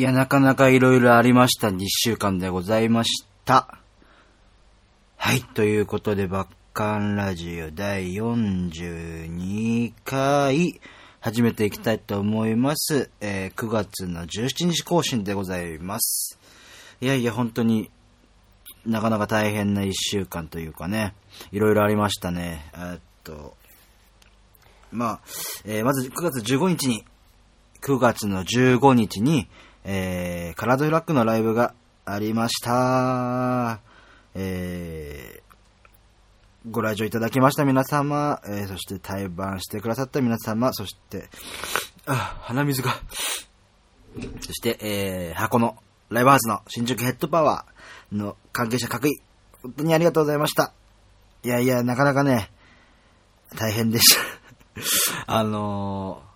いや、なかなかいろいろありました2週間でございました。はい、ということで、バッカンラジオ第42回、始めていきたいと思います。えー9月の17日更新でございます。いやいや、本当に、なかなか大変な1週間というかね、いろいろありましたね。えっと、まあ、えーまず9月15日に、9月の15日に、えー、カラードフラッグのライブがありました。えー、ご来場いただきました皆様、えー、そして対バンしてくださった皆様、そして、あ、鼻水が。そして、えー、箱のライブハウスの新宿ヘッドパワーの関係者各位、本当にありがとうございました。いやいや、なかなかね、大変でした。あのー、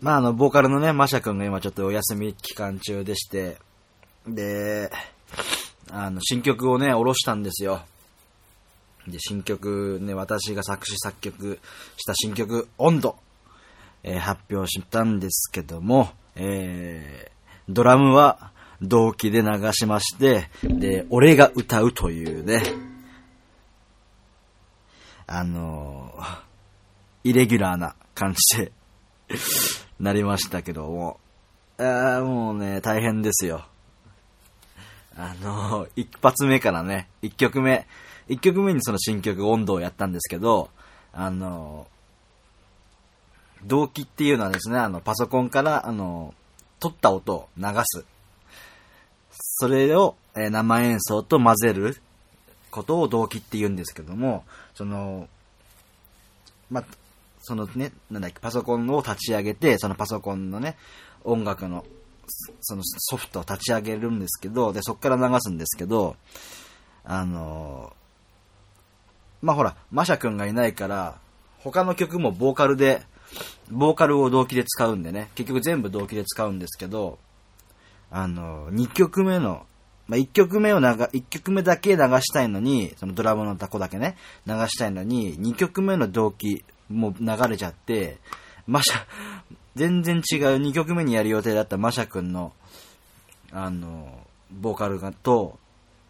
まあ、あの、ボーカルのね、マシャ君が今ちょっとお休み期間中でして、で、あの、新曲をね、下ろしたんですよ。で、新曲ね、私が作詞作曲した新曲、温度、えー発表したんですけども、えー、ドラムは同期で流しまして、で、俺が歌うというね、あのーイレギュラーな感じで なりましたけども、あーもうね、大変ですよ。あの一発目からね、一曲目、一曲目にその新曲温度をやったんですけど、あの動機っていうのはですね、あの、パソコンから、あの、撮った音を流す。それを、え生演奏と混ぜることを動機って言うんですけども、その、ま、そのね、なんだっけ、パソコンを立ち上げて、そのパソコンのね、音楽の、そのソフトを立ち上げるんですけど、で、そこから流すんですけど、あのまあ、ほら、マシャ君がいないから、他の曲もボーカルで、ボーカルを同期で使うんでね、結局全部同期で使うんですけど、あの、2曲目の、まあ、1曲目を流、1曲目だけ流したいのに、そのドラムのタコだけね、流したいのに、2曲目の同期もう流れちゃって、マシャ、全然違う2曲目にやる予定だったマシャ君の、あの、ボーカルがと、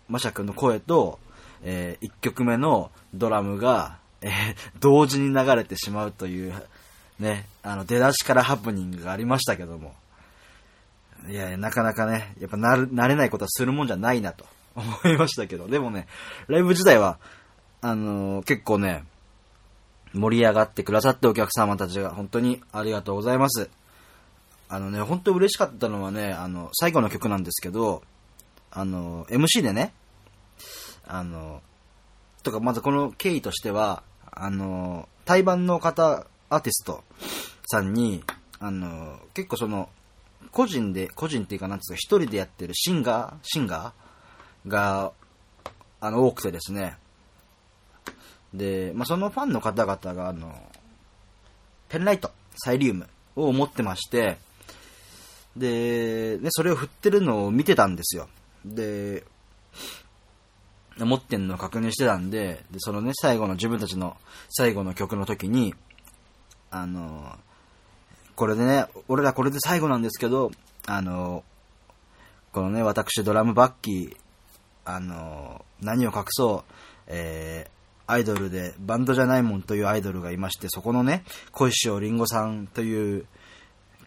マシャ君の声と、え1曲目のドラムが、えー同時に流れてしまうという、ね、あの、出だしからハプニングがありましたけども、いやいや、なかなかね、やっぱなる、慣れないことはするもんじゃないなと思いましたけど、でもね、ライブ自体は、あのー結構ね、盛り上がってくださってお客様たちが本当にありがとうございます。あのね、本当嬉しかったのはね、あの、最後の曲なんですけど、あの、MC でね、あの、とか、まずこの経緯としては、あの、対バンの方、アーティストさんに、あの、結構その、個人で、個人っていうかなんつうか、一人でやってるシンガー、シンガーが、あの、多くてですね。で、まあ、そのファンの方々が、あの、ペンライト、サイリウムを持ってまして、で、ね、それを振ってるのを見てたんですよ。で、持ってんのを確認してたんで、で、そのね、最後の自分たちの最後の曲の時に、あの、これでね、俺らこれで最後なんですけど、あの、このね、私ドラムバッキー、あの、何を隠そう、えーアイドルで、バンドじゃないもんというアイドルがいまして、そこのね、小石尾りんごさんという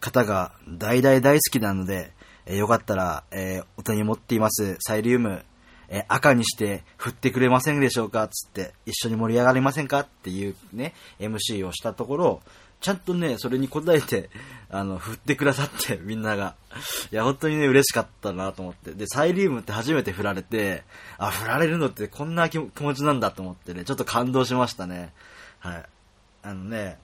方が大大大好きなので、えーよかったら、えーお手に持っています。サイリウム、えー赤にして振ってくれませんでしょうか？つって、一緒に盛り上がりませんか？っていうね、MC をしたところ、ちゃんとね、それに応えて、あの、振ってくださって、みんなが。いや、本当にね、嬉しかったなと思って。で、サイリウムって初めて振られて、あ、振られるのってこんな気持ちなんだと思ってね、ちょっと感動しましたね。はい。あのね、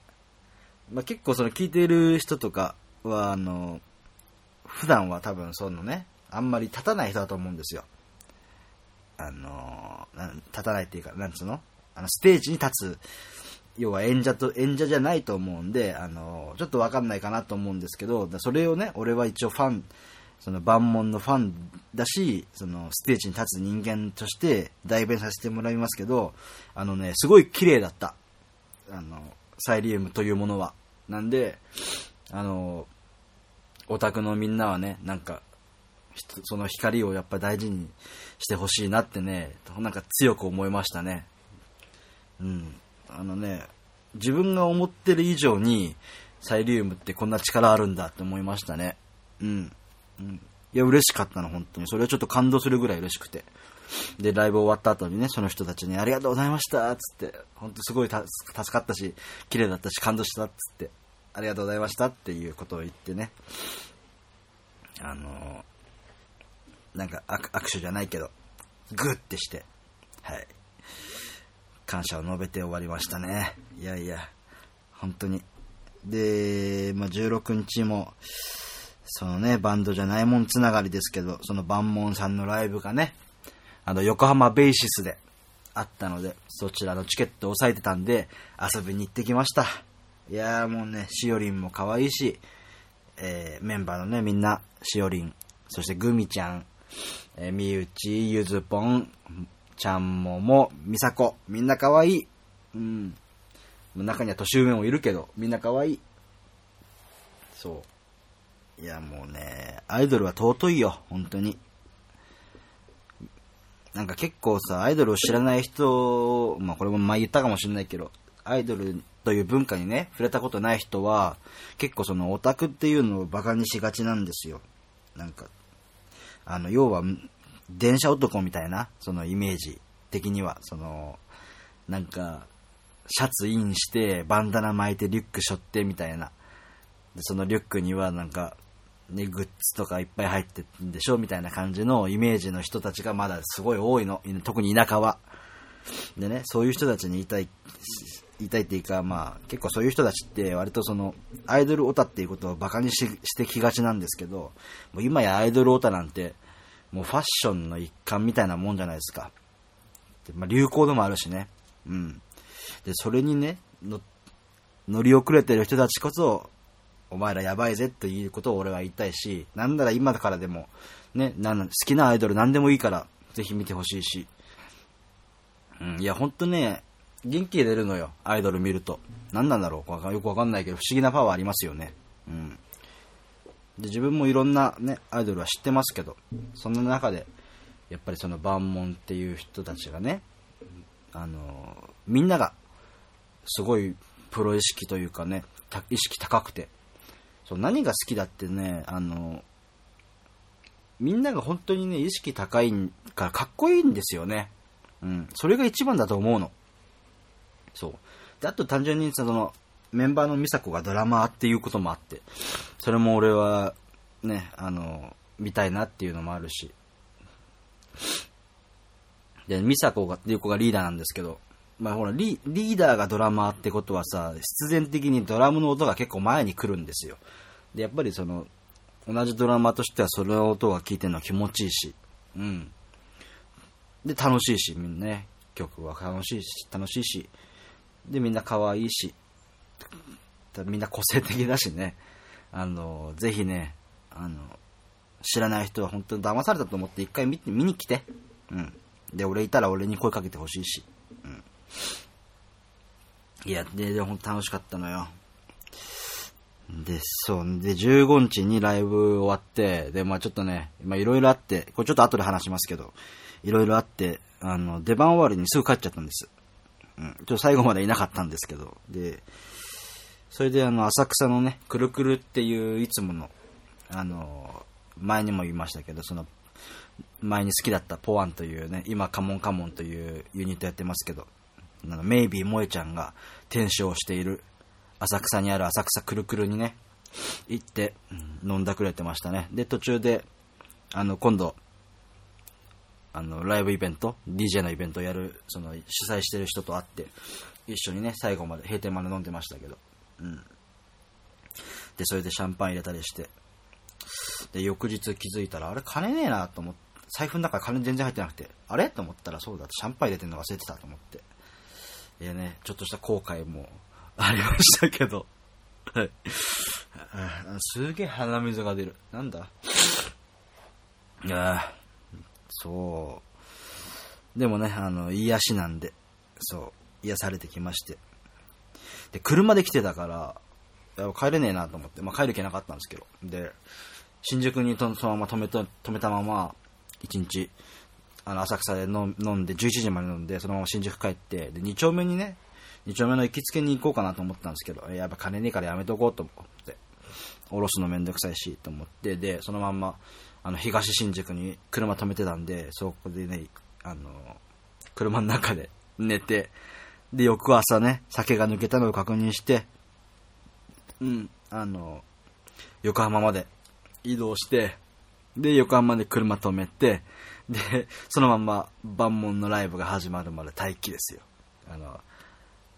まあ、結構その聞いている人とかは、あの、普段は多分そのね、あんまり立たない人だと思うんですよ。あの、立たないっていうか、なんつうの？あの、ステージに立つ、要は演者と、演者じゃないと思うんで、あの、ちょっとわかんないかなと思うんですけど、それをね、俺は一応ファン、その万門のファンだし、そのステージに立つ人間として代弁させてもらいますけど、あのね、すごい綺麗だった。あの、サイリウムというものは。なんで、あの、オタクのみんなはね、なんか、その光をやっぱ大事にしてほしいなってね、なんか強く思いましたね。うん。あのね、自分が思ってる以上に、サイリウムってこんな力あるんだって思いましたね。うん。うん。いや、嬉しかったの、本当に。それはちょっと感動するぐらい嬉しくて。で、ライブ終わった後にね、その人たちにありがとうございましたつって、本当すごい助かったし、綺麗だったし、感動したっつって、ありがとうございましたっていうことを言ってね、あのー、なんか握手じゃないけど、グッてして、はい。感謝を述べて終わりましたね。いやいや、本当に。で、まあ、16日も、そのね、バンドじゃないもんつながりですけど、そのバンモンさんのライブがね、あの、横浜ベーシスであったので、そちらのチケットを押さえてたんで、遊びに行ってきました。いやーもうね、しおりんも可愛いし、えー、メンバーのね、みんな、しおりん、そしてぐみちゃん、えー、みゆち、ゆずぽん、ちゃんもも、みさこ、みんな可愛い。うん。中には年上もいるけど、みんな可愛い。そう。いや、もうね、アイドルは尊いよ、本当に。なんか結構さ、アイドルを知らない人、まあこれも前言ったかもしれないけど、アイドルという文化にね、触れたことない人は、結構そのオタクっていうのをバカにしがちなんですよ。なんか、あの、要は、電車男みたいな、そのイメージ的には、その、なんか、シャツインして、バンダナ巻いてリュック背負ってみたいな。で、そのリュックにはなんか、ね、グッズとかいっぱい入ってるんでしょみたいな感じのイメージの人たちがまだすごい多いの。特に田舎は。でね、そういう人たちに言いたい、言いたいっていうか、まあ、結構そういう人たちって割とその、アイドルオタっていうことをバカにししてきがちなんですけど、もう今やアイドルオタなんて、もうファッションの一環みたいなもんじゃないですか。でまあ、流行でもあるしね。うん。で、それにね、乗り遅れてる人たちこそ、お前らやばいぜっていうことを俺は言いたいし、なんなら今からでも、ね、なん好きなアイドル何でもいいから、ぜひ見てほしいし。うん、いや、ほんとね、元気出るのよ、アイドル見ると。何なんだろうよくわかんないけど、不思議なパワーありますよね。うん。で、自分もいろんなね、アイドルは知ってますけど、その中で、やっぱりその万門っていう人たちがね、あのみんなが、すごいプロ意識というかね、意識高くて、そう何が好きだってね、あの、みんなが本当にね、意識高いからかっこいいんですよね。うん。それが一番だと思うの。そう。で、あと単純にその、メンバーの美佐子がドラマーっていうこともあって、それも俺は、ね、あの、見たいなっていうのもあるし。で、美佐子が、っていう子がリーダーなんですけど、まあほらリ、リーダーがドラマーってことはさ、必然的にドラムの音が結構前に来るんですよ。で、やっぱりその、同じドラマとしてはその音が聴いてるのは気持ちいいし、うん。で、楽しいし、みんなね、曲は楽しいし、楽しいし、で、みんな可愛いし、みんな個性的だしね、あの、ぜひね、あの、知らない人は本当に騙されたと思って一回見て、見に来て、うん。で、俺いたら俺に声かけてほしいし、うん。いや、で、で、ほんと楽しかったのよ。で、そう。で、15日にライブ終わって、で、まあちょっとね、まあいろいろあって、これちょっと後で話しますけど、いろいろあって、あの、出番終わりにすぐ帰っちゃったんです。うん。ちょっと最後までいなかったんですけど、で、それであの、浅草のね、くるくるっていういつもの、あの、前にも言いましたけど、その、前に好きだったポワンというね、今カモンカモンというユニットやってますけど、あのメイビー萌えちゃんが転生している浅草にある浅草くるくるにね、行って飲んだくれてましたね。で、途中で、あの、今度、あの、ライブイベント、DJ のイベントをやる、その、主催してる人と会って、一緒にね、最後まで、閉店まで飲んでましたけど、うん。で、それでシャンパン入れたりして、で、翌日気づいたら、あれ金ねえなと思って、財布の中金全然入ってなくて、あれ？と思ったらそうだ、シャンパン入れてるの忘れてたと思って。いやね、ちょっとした後悔も ありましたけど。はい。すげえ鼻水が出る。なんだ？いやそう。でもね、あの、癒しなんで、そう、癒されてきまして。で、車で来てたから、帰れねえなと思って、まあ、帰る気なかったんですけど。で、新宿にそのまま止めた、止めたまま、一日、あの、浅草で飲んで、11時まで飲んで、そのまま新宿帰って、で、2丁目にね、2丁目の行きつけに行こうかなと思ったんですけど、やっぱ金ねえからやめとこうと思って、おろすのめんどくさいし、と思って、で、そのまんま、あの、東新宿に車止めてたんで、そこでね、あの、車の中で寝て、で、翌朝ね、酒が抜けたのを確認して、うん、あの、横浜まで移動して、で、横浜で車止めて、で、そのまま万門のライブが始まるまで待機ですよ。あの、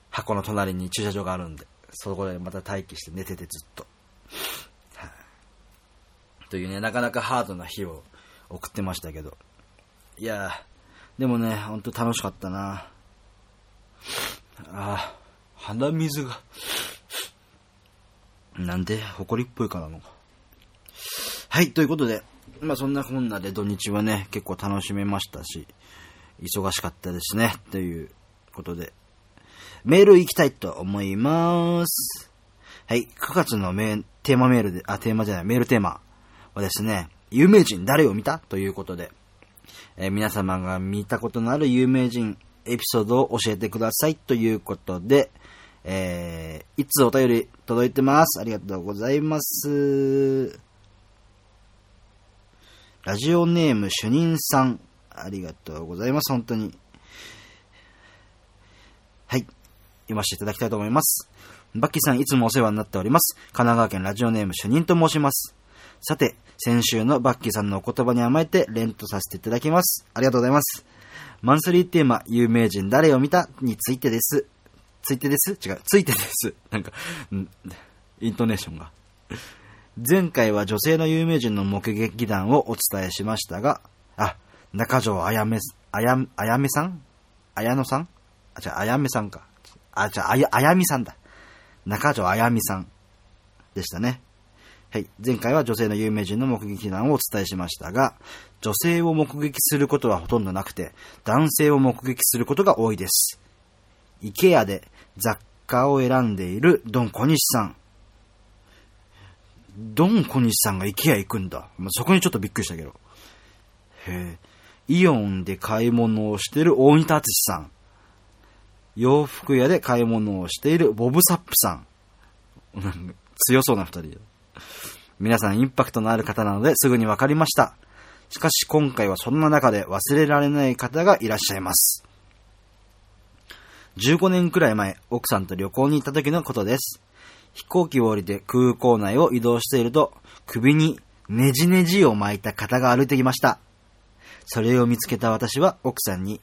箱の隣に駐車場があるんで、そこでまた待機して寝ててずっと。はい、というね、なかなかハードな日を送ってましたけど。いやでもね、ほんと楽しかったな。ああ、鼻水が。なんで、埃っぽいかなのか。はい、ということで、まあそんなこんなで土日はね、結構楽しめましたし、忙しかったですね、ということで、メール行きたいと思います。はい、9月のメテーマメールで、あ、テーマじゃない、メールテーマはですね、有名人誰を見た？ということで、えー、皆様が見たことのある有名人エピソードを教えてくださいということで、えー、いつお便り届いてます。ありがとうございます。ラジオネーム主任さん。ありがとうございます。本当に。はい。読ませていただきたいと思います。バッキーさん、いつもお世話になっております。神奈川県ラジオネーム主任と申します。さて、先週のバッキーさんのお言葉に甘えて連とさせていただきます。ありがとうございます。マンスリーテーマ、有名人誰を見た？についてです。ついてです？違う。ついてです。なんか、イントネーションが。前回は女性の有名人の目撃談をお伝えしましたが、あ、中条あやめ、あや、あやめさん？あやのさん？あ、じゃあ、あやめさんか。あ、じゃあ、あや、あやみさんだ。中条あやみさんでしたね。はい。前回は女性の有名人の目撃談をお伝えしましたが、女性を目撃することはほとんどなくて、男性を目撃することが多いです。イケアで雑貨を選んでいるドン小西さん。ドン小西さんがイケア行くんだ。まあ、そこにちょっとびっくりしたけど。へえ。イオンで買い物をしてる大仁田敦さん。洋服屋で買い物をしているボブサップさん。強そうな二人。皆さんインパクトのある方なのですぐにわかりました。しかし今回はそんな中で忘れられない方がいらっしゃいます。15年くらい前、奥さんと旅行に行った時のことです。飛行機を降りて空港内を移動していると、首にネジネジを巻いた方が歩いてきました。それを見つけた私は奥さんに、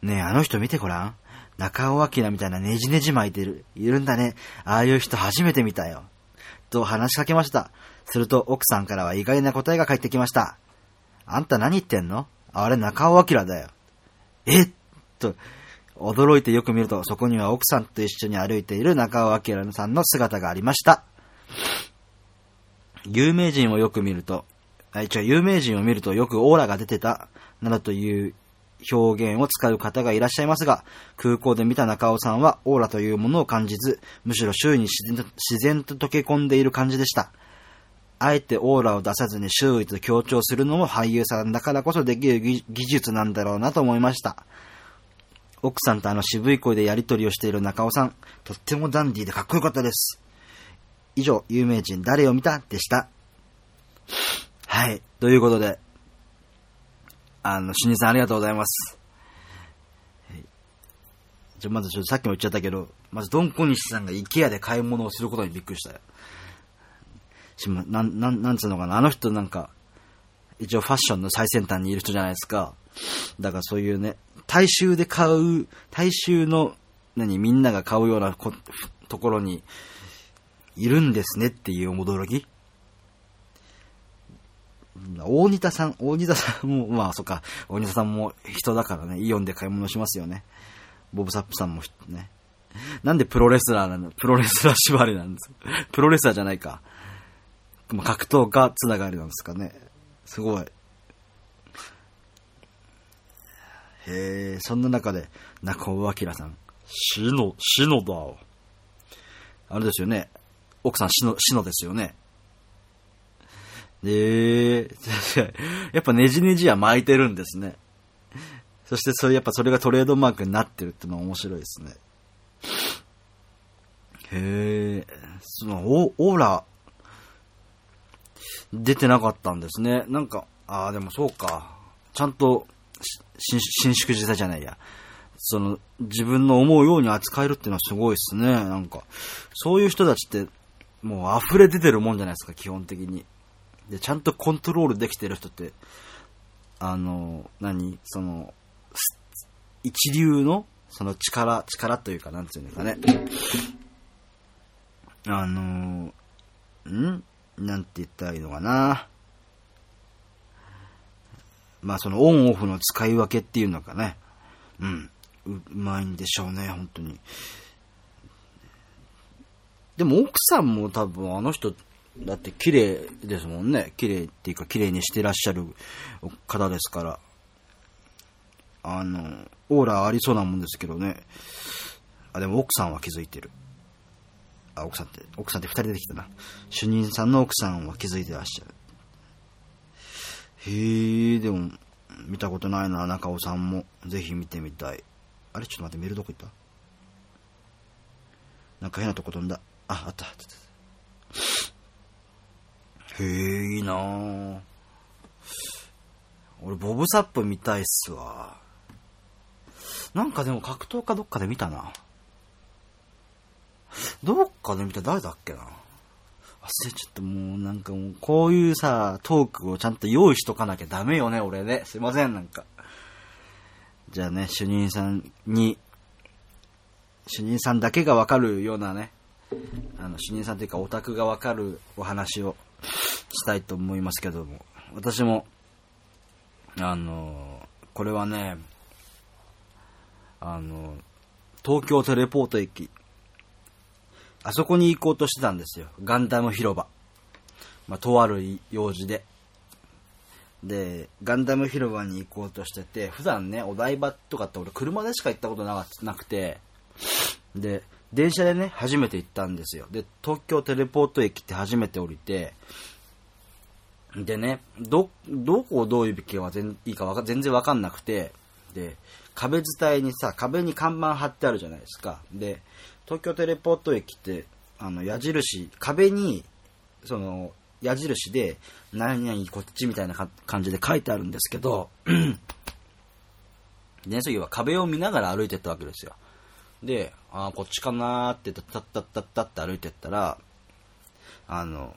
ねえ、あの人見てごらん。中尾明みたいなネジネジ巻いてる、いるんだね。ああいう人初めて見たよ。と話しかけました。すると奥さんからは意外な答えが返ってきました。あんた何言ってんの？あれ中尾明だよ。えと、驚いてよく見ると、そこには奥さんと一緒に歩いている中尾明さんの姿がありました。有名人をよく見ると、あ、一応有名人を見るとよくオーラが出てた、などという表現を使う方がいらっしゃいますが、空港で見た中尾さんはオーラというものを感じず、むしろ周囲に自然と溶け込んでいる感じでした。あえてオーラを出さずに周囲と強調するのも俳優さんだからこそできる技術なんだろうなと思いました。奥さんとあの渋い声でやりとりをしている中尾さん、とってもダンディーでかっこよかったです。以上、有名人誰を見た？でした。はい。ということで、あの、しにさんありがとうございます。はい、じゃ、まずちょっとさっきも言っちゃったけど、まずドンコニシさんがイケアで買い物をすることにびっくりしたよ。しま、なん、なん、なんつうのかな、あの人なんか、一応ファッションの最先端にいる人じゃないですか。だからそういうね、大衆で買う、大衆の、何、みんなが買うようなところに、いるんですねっていう驚き。大仁田さん、大仁田さんも、まあそっか、大仁田さんも人だからね、イオンで買い物しますよね。ボブサップさんもね。なんでプロレスラーなの？プロレスラー縛りなんですプロレスラーじゃないか。格闘家つながりなんですかね。すごい。へえ、そんな中で、中尾明さん、死の、死のだ。あれですよね。奥さん、しの、しのですよね。で、やっぱねじねじは巻いてるんですね。そしてそれ、やっぱそれがトレードマークになってるってのは面白いですね。へえ、その、オオーラ、出てなかったんですね。なんか、ああ、でもそうか。ちゃんと、伸縮自体じゃないや。その、自分の思うように扱えるっていうのはすごいですね。なんか、そういう人たちって、もう溢れ出てるもんじゃないですか、基本的に。で、ちゃんとコントロールできてる人って、あの、何その、一流の、その力、力というか、なんていうんですかね。あの、ん？なんて言ったらいいのかな。まあそのオンオフの使い分けっていうのかね。うん。うまいんでしょうね、本当に。でも奥さんも多分あの人、だって綺麗ですもんね。綺麗っていうか綺麗にしてらっしゃる方ですから。あの、オーラありそうなもんですけどね。あ、でも奥さんは気づいてる。あ、奥さんって、奥さんって二人出てきたな。主任さんの奥さんは気づいてらっしゃる。へえ、でも、見たことないな、中尾さんも。ぜひ見てみたい。あれ？ちょっと待って、メールどこ行った？なんか変なとこ飛んだ。あ、あった。へえ、いいなぁ。俺、ボブサップ見たいっすわ。なんかでも格闘家どっかで見たな。どっかで見た誰だっけな。忘れちゃったもうなんかもうこういうさ、トークをちゃんと用意しとかなきゃダメよね、俺ね。すいません、なんか。じゃあね、主任さんに、主任さんだけがわかるようなね、あの、主任さんというかオタクがわかるお話をしたいと思いますけども、私も、あの、これはね、あの、東京テレポート駅、あそこに行こうとしてたんですよ。ガンダム広場。まあ、とある用事で。で、ガンダム広場に行こうとしてて、普段ね、お台場とかって俺車でしか行ったことなくて、で、電車でね、初めて行ったんですよ。で、東京テレポート駅って初めて降りて、でね、ど、どこをどういうべきがいいかか全然わかんなくて、で、壁伝いにさ、壁に看板貼ってあるじゃないですか。で、東京テレポート駅って、あの、矢印、壁に、その、矢印で、何々こっちみたいな感じで書いてあるんですけど、電車は壁を見ながら歩いてったわけですよ。で、ああ、こっちかなーって、たったったったって歩いてったら、あの、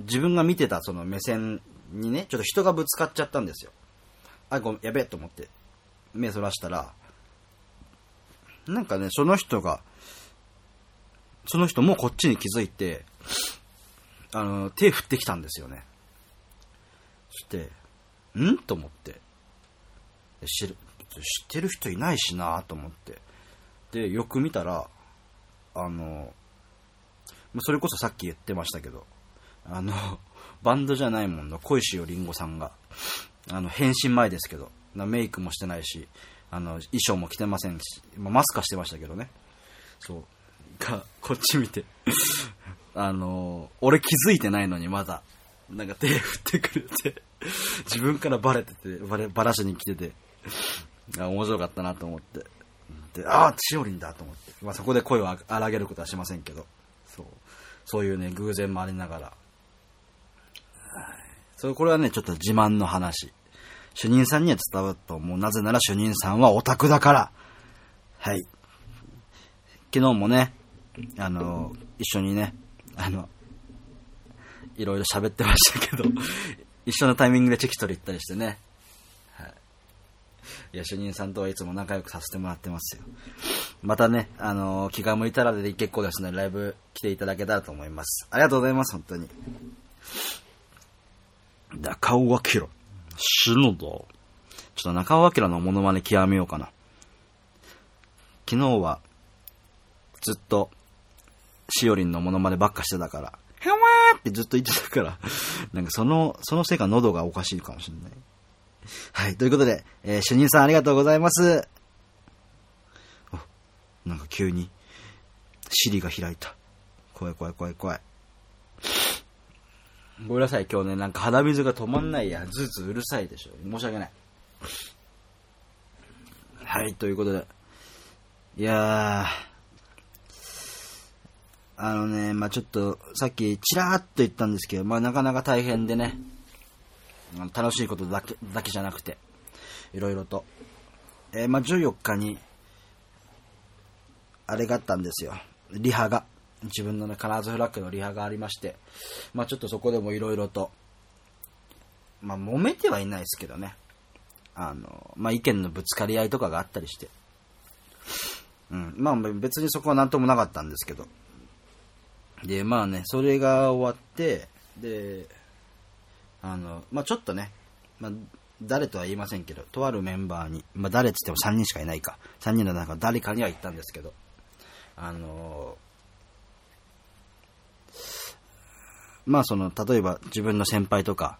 自分が見てたその目線にね、ちょっと人がぶつかっちゃったんですよ。あ、ごめん、やべえと思って、目そらしたら、なんかね、その人が、その人もこっちに気づいて、あの、手振ってきたんですよね。そして、ん？と思って。知る、知ってる人いないしなと思って。で、よく見たら、あの、それこそさっき言ってましたけど、あの、バンドじゃないもんの小石よりんごさんが、あの、変身前ですけど、メイクもしてないし、あの、衣装も着てませんし、まあ、マスクはしてましたけどね。そう。が、こっち見て あの、俺気づいてないのにまだ、なんか手振ってくれて自分からバレてて、バレ、バラしに来てて、面白かったなと思って。で、ああ、千織だと思って。まあ、そこで声を荒げることはしませんけど、そう。そういうね、偶然もありながら。それ、これはね、ちょっと自慢の話。主任さんには伝わると思う。なぜなら主任さんはオタクだから。はい。昨日もね、あの、一緒にね、あの、いろいろ喋ってましたけど、一緒のタイミングでチェキ取り行ったりしてね。はい。いや、主任さんとはいつも仲良くさせてもらってますよ。またね、あの、気が向いたらで結構ですね、ライブ来ていただけたらと思います。ありがとうございます、本当に。中尾明。死ぬぞ。ちょっと中尾明のモノマネ極めようかな。昨日は、ずっと、しおりんのモノマネばっかしてたから、はわーってずっと言ってたから、なんかその、そのせいか喉がおかしいかもしれない。はい、ということで、えー、主任さんありがとうございます。なんか急に、尻が開いた。怖い怖い怖い怖い。ごめんなさい、今日ね、なんか鼻水が止まんないや。ずーずうるさいでしょ。申し訳ない。はい、ということで。いやー、あのね、まあちょっと、さっきちらーっと言ったんですけど、まあなかなか大変でね、楽しいことだけ、だけじゃなくて、いろいろと。えー、まあ14日に、あれがあったんですよ。リハが。自分のね、カラーズフラッグのリハがありまして、まあちょっとそこでもいろいろと、まあ揉めてはいないですけどね。あの、まあ意見のぶつかり合いとかがあったりして。うん。まあ別にそこはなんともなかったんですけど。で、まあね、それが終わって、で、あの、まあちょっとね、まあ誰とは言いませんけど、とあるメンバーに、まあ誰っつっても3人しかいないか。3人の中誰かには言ったんですけど、あのまあその、例えば自分の先輩とか、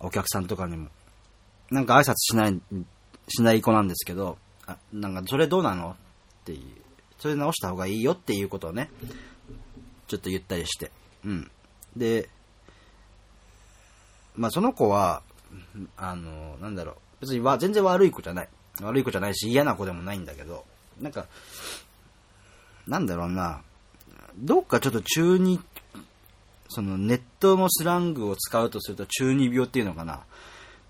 お客さんとかにも、なんか挨拶しない、しない子なんですけど、あ、なんかそれどうなの？っていう、それ直した方がいいよっていうことをね、ちょっと言ったりして、うん。で、まあその子は、あの、なんだろう、別には全然悪い子じゃない。悪い子じゃないし嫌な子でもないんだけど、なんか、なんだろうな、どっかちょっと中二、そのネットのスラングを使うとすると中二病っていうのかな。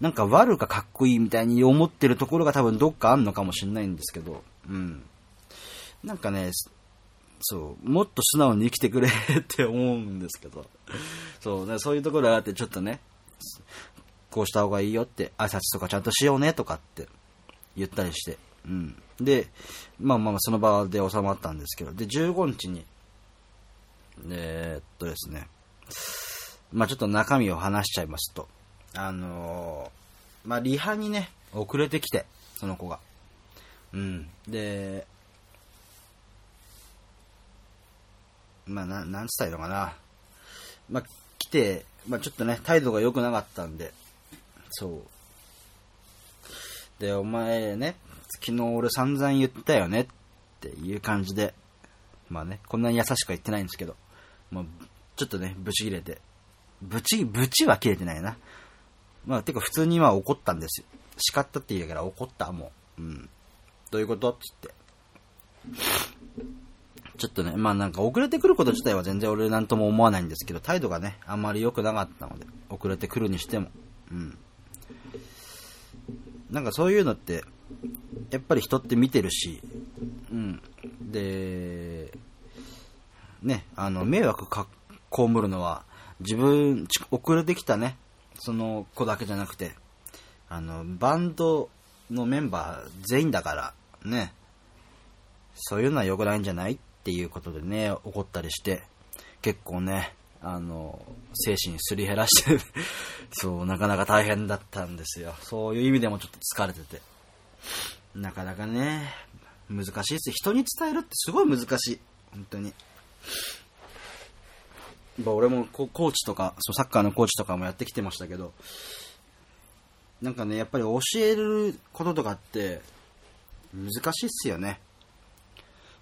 なんか悪かかっこいいみたいに思ってるところが多分どっかあんのかもしれないんですけど、うん。なんかね、そう、もっと素直に生きてくれって思うんですけど、そう、そういうところがあってちょっとね、こうした方がいいよって、挨拶とかちゃんとしようねとかって言ったりして、うん。で、まあまあその場で収まったんですけど、で、15日に、えー、っとですね、まあちょっと中身を話しちゃいますと、あのー、まあリハにね、遅れてきて、その子が。うん。で、まあな、なんつったらいいのかな。まあ来て、まあちょっとね、態度が良くなかったんで、そう。で、お前ね、昨日俺散々言ったよねっていう感じで、まあね、こんなに優しくは言ってないんですけど、もう、ちょっとね、ブチ切れて、ブチ、ブチは切れてないな。まあ、てか普通には怒ったんですよ。叱ったって言うから怒った、もう。うん。どういうこと？っつって。ちょっとね、まあなんか遅れてくること自体は全然俺なんとも思わないんですけど、態度がね、あんまり良くなかったので、遅れてくるにしても。うん。なんかそういうのって、やっぱり人って見てるし、うん。で、ね、あの、迷惑か、被るのは、自分、遅れてきたね、その子だけじゃなくて、あの、バンドのメンバー全員だから、ね、そういうのは良くないんじゃないっていうことでね、怒ったりして、結構ね、あの、精神すり減らして そう、なかなか大変だったんですよ。そういう意味でもちょっと疲れてて。なかなかね、難しいです人に伝えるってすごい難しい。本当に。ま俺もコーチとかそう、サッカーのコーチとかもやってきてましたけど、なんかね、やっぱり教えることとかって難しいっすよね。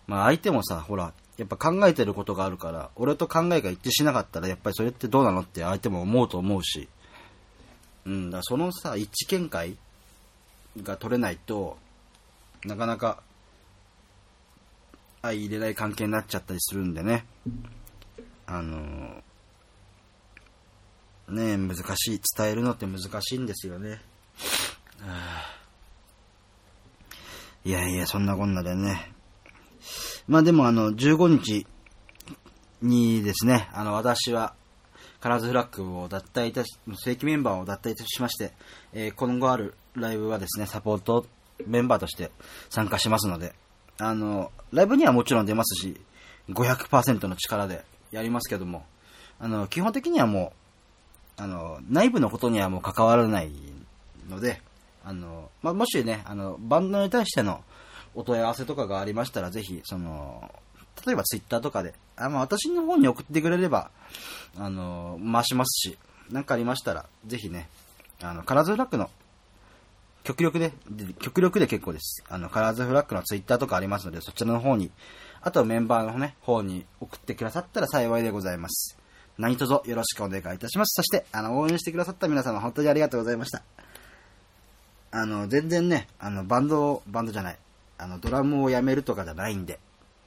まあ相手もさ、ほら、やっぱ考えてることがあるから、俺と考えが一致しなかったら、やっぱりそれってどうなのって相手も思うと思うし、うん、だそのさ、一致見解が取れないと、なかなか相入れない関係になっちゃったりするんでね。あのね難しい。伝えるのって難しいんですよね。いやいや、そんなこんなでね。まあでもあの、15日にですね、あの、私は、カラーズフラッグを脱退いたし、正規メンバーを脱退いたしまして、えー、今後あるライブはですね、サポートメンバーとして参加しますので、あの、ライブにはもちろん出ますし、500%の力でやりますけども、あの、基本的にはもう、あの、内部のことにはもう関わらないので、あの、まあ、もしね、あの、バンドに対してのお問い合わせとかがありましたら、ぜひ、その、例えばツイッターとかで、あまあ、私の方に送ってくれれば、あの、回しますし、何かありましたら、ぜひね、あの、カラーズフラックの極力で、極力で結構です。あの、カラーズフラッグのツイッターとかありますので、そちらの方に、あとメンバーのね、方に送ってくださったら幸いでございます。何卒よろしくお願いいたします。そして、あの、応援してくださった皆様、本当にありがとうございました。あの、全然ね、あの、バンド、バンドじゃない、あの、ドラムをやめるとかじゃないんで、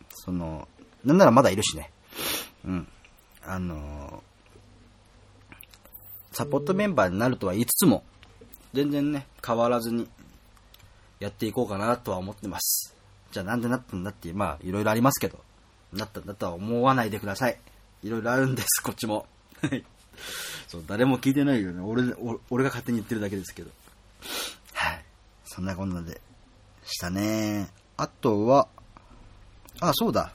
その、なんならまだいるしね。うん。あの、サポートメンバーになるとは言いつつも、全然ね、変わらずにやっていこうかなとは思ってます。じゃあなんでなったんだって、まあ、いろいろありますけど、なったんだとは思わないでください。いろいろあるんです、こっちも。はいそう、誰も聞いてないよね。俺俺が勝手に言ってるだけですけど。はい。そんなこんなで、したね。あとは、あ、そうだ。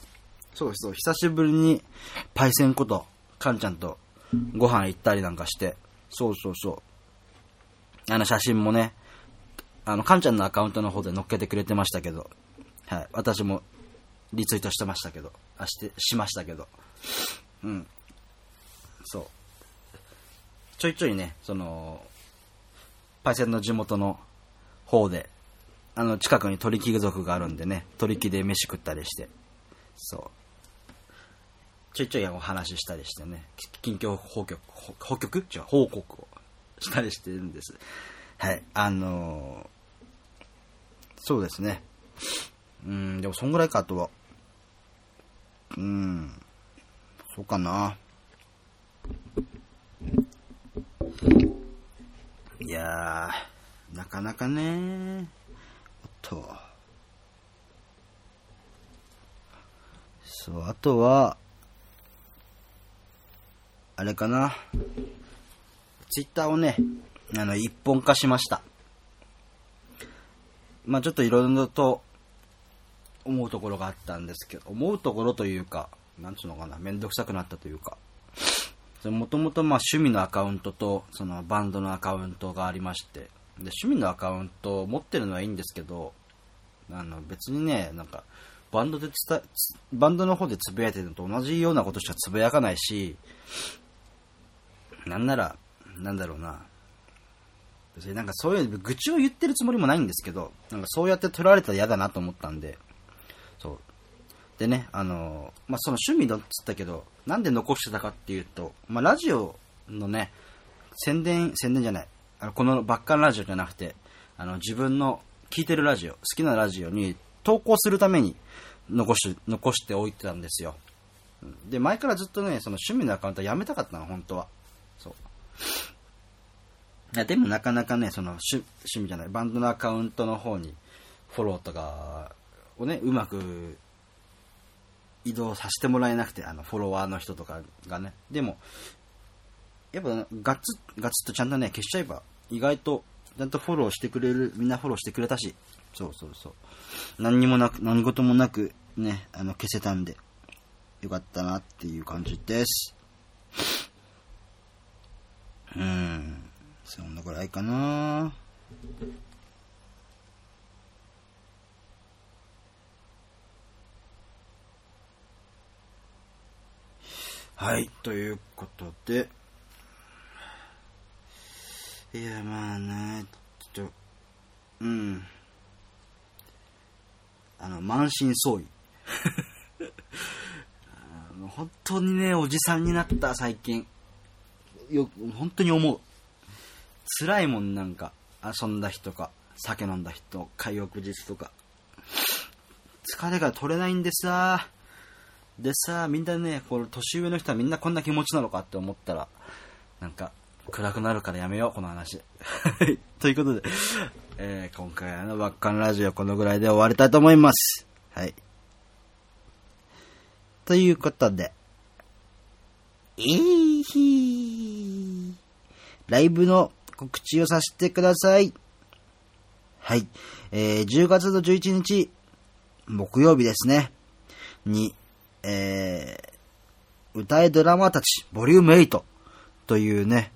そうそう、久しぶりに、パイセンこと、カンちゃんとご飯行ったりなんかして、そうそうそう。あの写真もね、あの、カンちゃんのアカウントの方で載っけてくれてましたけど、はい。私もリツイートしてましたけど、あ、して、しましたけど、うん。そう。ちょいちょいね、その、パイセンの地元の方で、あの、近くに鳥貴族があるんでね、鳥貴で飯食ったりして、そう。ちょいちょいお話ししたりしてね、近況報告、報報告違う、報告をしたりしてるんです。はい。あのーそうですね。うん、でもそんぐらいか、あとは。うん、そうかな。いやー、なかなかねおっと。そう、あとは、あれかな。ツイッターをね、あの、一本化しました。まあちょっといろいろと思うところがあったんですけど、思うところというか、なんつうのかな、めんどくさくなったというか、もともとまあ趣味のアカウントと、そのバンドのアカウントがありまして、で趣味のアカウントを持ってるのはいいんですけど、あの別にね、なんか、バンドでつた、つバンドの方でつぶやいてるのと同じようなことしかつぶやかないし、なんなら、なんだろうな。別になんかそういう、愚痴を言ってるつもりもないんですけど、なんかそうやって取られたら嫌だなと思ったんで、そう。でね、あの、まあ、その趣味だっつったけど、なんで残してたかっていうと、まあ、ラジオのね、宣伝、宣伝じゃない。あのこのバッカンラジオじゃなくて、あの、自分の聞いてるラジオ、好きなラジオに投稿するために残し、残しておいてたんですよ。で、前からずっとね、その趣味のアカウントはやめたかったの、本当は。そう。いや、でもなかなかね、その趣趣味じゃない、バンドのアカウントの方にフォローとかをね、うまく移動させてもらえなくて、あの、フォロワーの人とかがね。でも、やっぱガッ、ガツッとちゃんとね、消しちゃえば、意外と、ちゃんとフォローしてくれる、みんなフォローしてくれたし、そうそうそう。何にもなく、何事もなく、ね、あの、消せたんで、よかったなっていう感じです。うん。そんなぐらいかなはい、ということで、いや、まあね、ちょっと、うん。あの、満身創痍。本当にね、おじさんになった、最近。よ、本当に思う。辛いもん、なんか。遊んだ日とか、酒飲んだ日とか、翌日とか。疲れが取れないんでさ。でさ、みんなね、この年上の人はみんなこんな気持ちなのかって思ったら、なんか、暗くなるからやめよう、この話。ということで、えー今回のバッカンラジオこのぐらいで終わりたいと思います。はい。ということで、えーひーライブの告知をさせてください。はい。えー10月の11日、木曜日ですね。に、えー、歌えドラマたち、ボリューム8というね、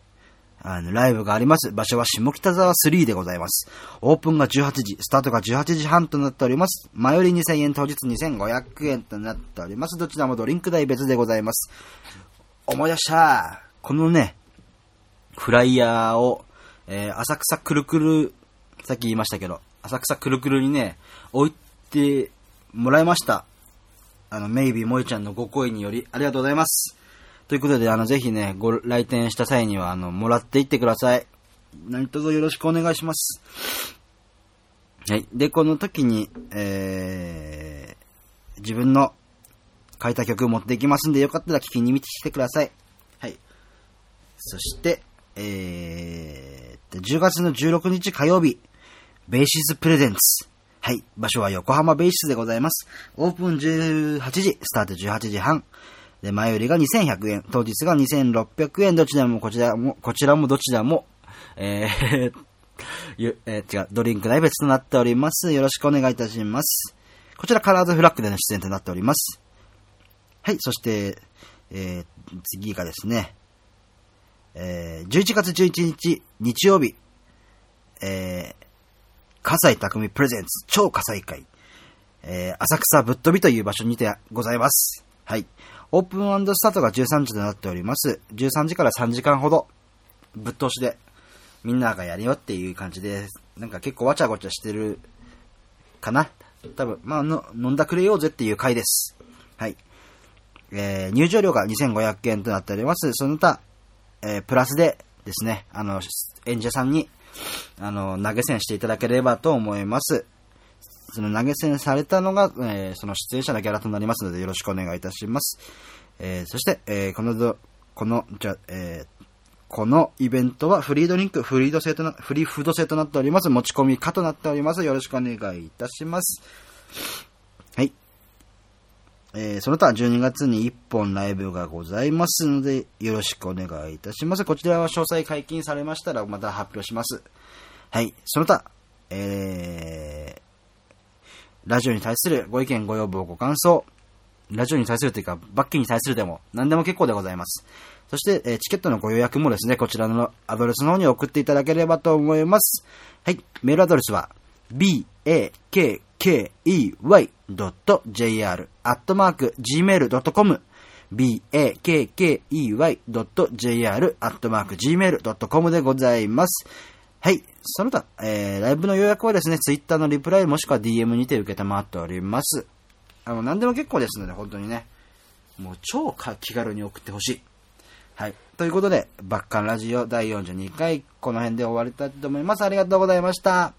あの、ライブがあります。場所は下北沢3でございます。オープンが18時、スタートが18時半となっております。前より2000円、当日2500円となっております。どちらもドリンク代別でございます。思い出したこのね、フライヤーを、えー浅草くるくるさっき言いましたけど、浅草くるくるにね、置いてもらいました。あの、メイビー萌ちゃんのご好意により、ありがとうございます。ということで、あの、ぜひね、ご来店した際には、あの、もらっていってください。何卒よろしくお願いします。はい。で、この時に、えー、自分の書いた曲を持っていきますんで、よかったら聞きに見てきてください。はい。そして、えー、10月の16日火曜日、ベーシスプレゼンツ。はい。場所は横浜ベーシスでございます。オープン18時、スタート18時半。で、前売りが2100円、当日が2600円、どちらもこちらも、こちらもどちらも、えー、えー違う、ドリンク代別となっております。よろしくお願いいたします。こちらカラーズフラッグでの出演となっております。はい、そして、えー、次がですね、えー、11月11日日曜日、えー、笠井匠プレゼンツ超火災会、えー、浅草ぶっ飛びという場所にてございます。はい。オープンスタートが13時となっております。13時から3時間ほど、ぶっ通しで、みんながやるよっていう感じです、なんか結構わちゃごちゃしてる、かな多分、まあの、飲んだくれようぜっていう回です。はい。えー、入場料が2500円となっております。その他、えー、プラスでですね、あの、演者さんに、あの、投げ銭していただければと思います。その投げ銭されたのが、えーその出演者のギャラとなりますのでよろしくお願いいたします。えーそして、えーこのど、この、じゃ、えーこのイベントはフリードリンク、フリード制とな、フリーフード制となっております。持ち込み可となっております。よろしくお願いいたします。はい。えーその他12月に1本ライブがございますので、よろしくお願いいたします。こちらは詳細解禁されましたらまた発表します。はい。その他、えー、ラジオに対するご意見、ご要望、ご感想、ラジオに対するというか、バッキーに対するでも、何でも結構でございます。そして、えチケットのご予約もですね、こちらのアドレスの方に送っていただければと思います。はい。メールアドレスは、bakkey.jr.gmail.com bakkey.jr.gmail.com でございます。はい。その他、えー、ライブの予約はですね、ツイッターのリプライもしくは DM にて受けたまっております。あの、何でも結構ですので、本当にね、もう超気軽に送ってほしい。はい。ということで、バッカンラジオ第42回、この辺で終わりたいと思います。ありがとうございました。